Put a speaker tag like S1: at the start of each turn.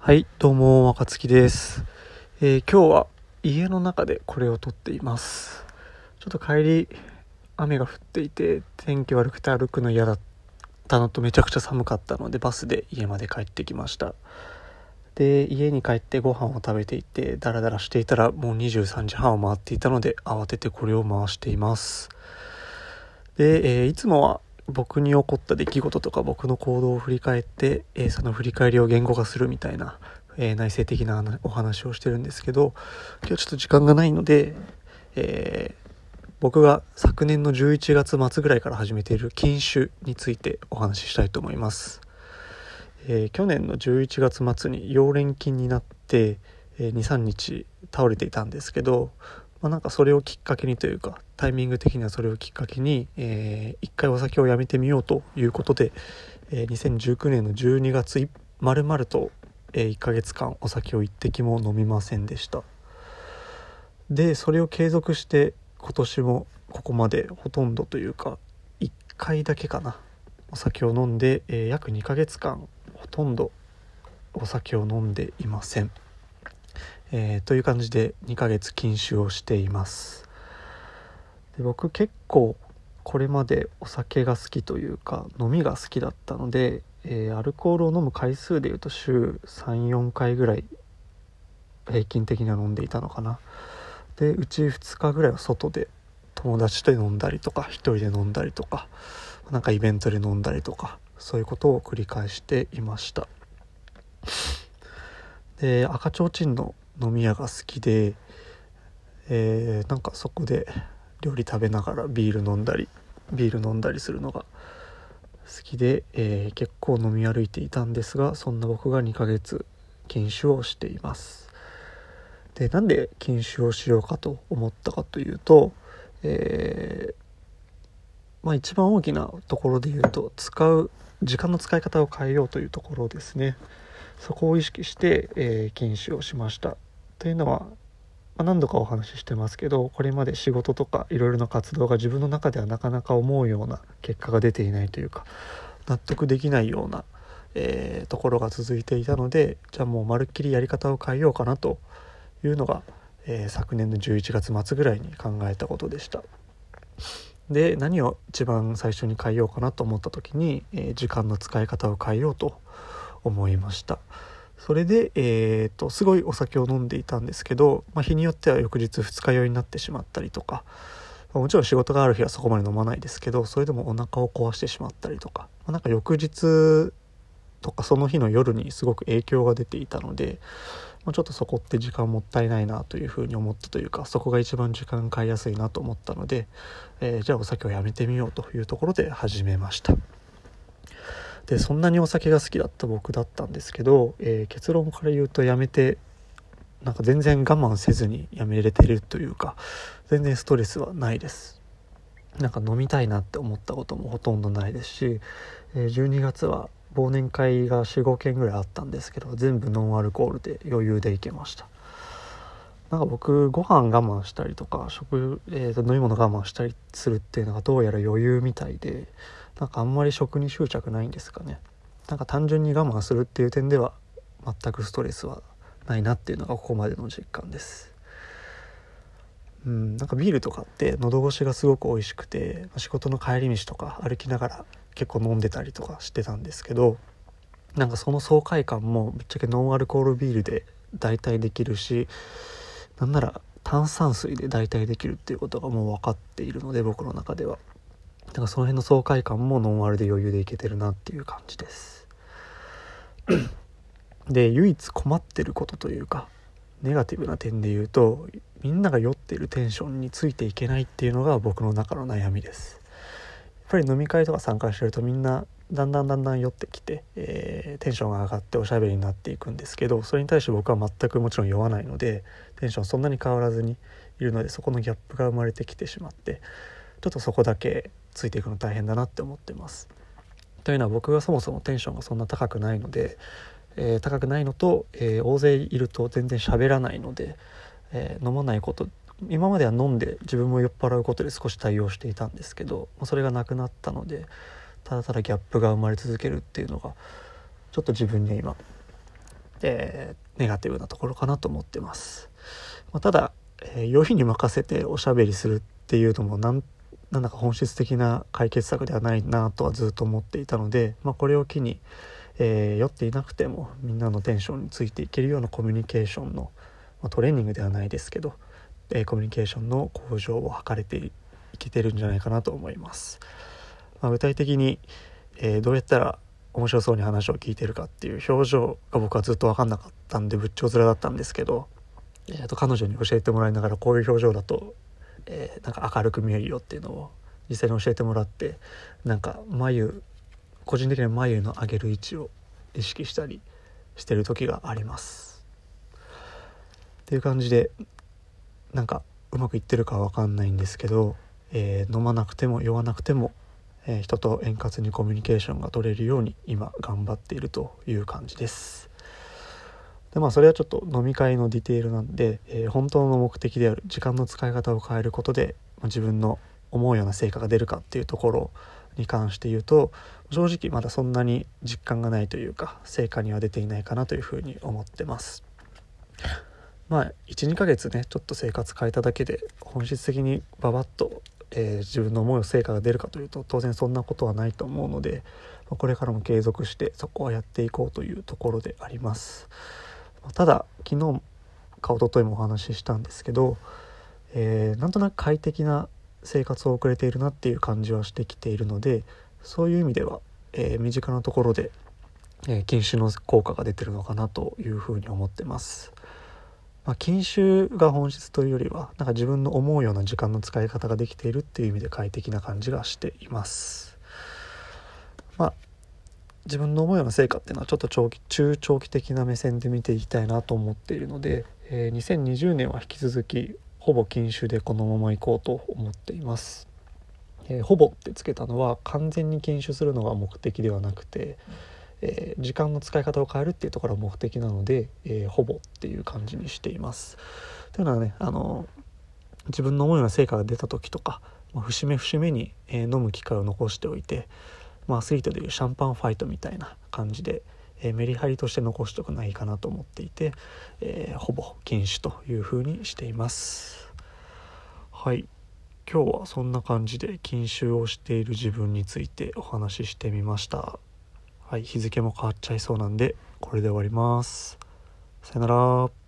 S1: はい、どうも、若月です。えー今日は家の中でこれを撮っています。ちょっと帰り、雨が降っていて、天気悪くて歩くの嫌だったのとめちゃくちゃ寒かったので、バスで家まで帰ってきました。で、家に帰ってご飯を食べていて、ダラダラしていたらもう23時半を回っていたので、慌ててこれを回しています。で、えーいつもは僕に起こった出来事とか僕の行動を振り返って、えーその振り返りを言語化するみたいな、えー内省的なお話をしてるんですけど今日ちょっと時間がないので、えー僕が昨年の11月末ぐらいから始めている禁酒についてお話ししたいと思います、え去年の11月末に溶連菌になって、え23日倒れていたんですけどまあ、なんかそれをきっかけにというかタイミング的にはそれをきっかけに、えー一回お酒をやめてみようということで、えー2019年の12月いまるまると、え1ヶ月間お酒を一滴も飲みませんでした。でそれを継続して今年もここまでほとんどというか1回だけかなお酒を飲んで、えー約2ヶ月間ほとんどお酒を飲んでいません。えーという感じで2ヶ月禁酒をしています。で僕結構これまでお酒が好きというか飲みが好きだったので、えーアルコールを飲む回数でいうと週34回ぐらい平均的には飲んでいたのかな。でうち2日ぐらいは外で友達と飲んだりとか1人で飲んだりとかなんかイベントで飲んだりとかそういうことを繰り返していました。で赤ちょうちんの飲み屋が好きで、えーなんかそこで料理食べながらビール飲んだりビール飲んだりするのが好きで、えー結構飲み歩いていたんですがそんな僕が2ヶ月禁酒をしています。でなんで禁酒をしようかと思ったかというと、えーまあ、一番大きなところで言うと使う時間の使い方を変えようというところですね。そこを意識して、えー禁酒をしました。というのは、まあ何度かお話ししてますけどこれまで仕事とかいろいろな活動が自分の中ではなかなか思うような結果が出ていないというか納得できないような、えーところが続いていたのでじゃあもうまるっきりやり方を変えようかなというのが、えー昨年の11月末ぐらいに考えたことでした。で何を一番最初に変えようかなと思った時に、えー時間の使い方を変えようと思いましたそれで、えー、とすごいお酒を飲んでいたんですけど、まあ、日によっては翌日二日酔いになってしまったりとか、もちろん仕事がある日はそこまで飲まないですけどそれでもお腹を壊してしまったりとか、まあなんか翌日とかその日の夜にすごく影響が出ていたので、まあ、ちょっとそこって時間もったいないなというふうに思ったというかそこが一番時間買いやすいなと思ったので、えーじゃあお酒をやめてみようというところで始めました。でそんなにお酒が好きだった僕だったんですけど、えー結論から言うとやめてなんか全然我慢せずにやめれてるというか全然ストレスはないです。なんか飲みたいなって思ったこともほとんどないですし、えー12月は忘年会が45件ぐらいあったんですけど全部ノンアルコールで余裕でいけました。なんか僕ご飯我慢したりとか食、えーと飲み物我慢したりするっていうのがどうやら余裕みたいでなんかあんまり食に執着ないんですかね。なんか単純に我慢するっていう点では全くストレスはないなっていうのがここまでの実感です。うんなんかビールとかって喉越しがすごく美味しくて仕事の帰り道とか歩きながら結構飲んでたりとかしてたんですけどなんかその爽快感もぶっちゃけノンアルコールビールで代替できるしなんなら炭酸水で代替できるっていうことがもう分かっているので僕の中では。だからその辺の爽快感もノンアルで余裕でいけてるなっていう感じです。で唯一困ってることというかネガティブな点で言うとみんなが酔っているテンションについていけないっていうのが僕の中の悩みです。やっぱり飲み会とか参加してるとみんなだんだんだんだん酔ってきて、えーテンションが上がっておしゃべりになっていくんですけどそれに対して僕は全くもちろん酔わないのでテンションそんなに変わらずにいるのでそこのギャップが生まれてきてしまってちょっとそこだけついていくの大変だなって思ってます。というのは僕がそもそもテンションがそんな高くないので、えー高くないのと、えー大勢いると全然喋らないので、えー飲まないこと今までは飲んで自分も酔っ払うことで少し対応していたんですけどまあそれがなくなったのでただただギャップが生まれ続けるっていうのがちょっと自分には今えー、ネガティブなところかなと思ってます、まあ、ただ、えー、酔いに任せておしゃべりするっていうのもなんなんだか本質的な解決策ではないなとはずっと思っていたので、まあ、これを機に、えー、酔っていなくてもみんなのテンションについていけるようなコミュニケーションの、まあ、トレーニングではないですけど、えー、コミュニケーションの向上を図れていけてるんじゃないかなと思います。まあ、具体的に、えー、どうやったら面白そうに話を聞いてるかっていう表情が僕はずっと分かんなかったんで仏頂面だったんですけど、えー、と彼女に教えてもらいながらこういう表情だとえー、なんか明るく見えるよっていうのを実際に教えてもらってなんか眉個人的には眉の上げる位置を意識したりしてる時があります。っていう感じでなんかうまくいってるかは分かんないんですけど、えー、飲まなくても酔わなくても、えー、人と円滑にコミュニケーションが取れるように今頑張っているという感じです。でまあそれはちょっと飲み会のディテールなんで、えー、本当の目的である時間の使い方を変えることで、まあ、自分の思うような成果が出るかっていうところに関して言うと正直まだそんなに実感がないというか成果には出ていないかなというふうに思ってます。まあ12ヶ月ねちょっと生活変えただけで本質的にババッと、えー、自分の思う成果が出るかというと当然そんなことはないと思うのでこれからも継続してそこはやっていこうというところであります。ただ昨日か一昨日もお話ししたんですけど、えー、なんとなく快適な生活を送れているなっていう感じはしてきているのでそういう意味では、えー、身近なところで、えー、禁酒の効果が出てるのかなというふうに思ってます。まあ、禁酒が本質というよりはなんか自分の思うような時間の使い方ができているっていう意味で快適な感じがしています。まあ自分の思うような成果っていうのはちょっと長期中長期的な目線で見ていきたいなと思っているので、えー、2020年は引き続きほぼ禁酒でこのままいこうと思っています。えー、ほぼってつけたのは完全に禁酒するのが目的ではなくて、えー、時間の使い方を変えるっていうところが目的なので、えー、ほぼっていう感じにしています。というのはねあの自分の思うような成果が出た時とか、まあ、節目節目に、え飲む機会を残しておいてまあ、アスリートでいうシャンパンファイトみたいな感じで、えー、メリハリとして残しておくのがいいかなと思っていて、えー、ほぼ禁酒というふうにしています。はい。今日はそんな感じで禁酒をしている自分についてお話ししてみました。はい。日付も変わっちゃいそうなんでこれで終わります。さよなら。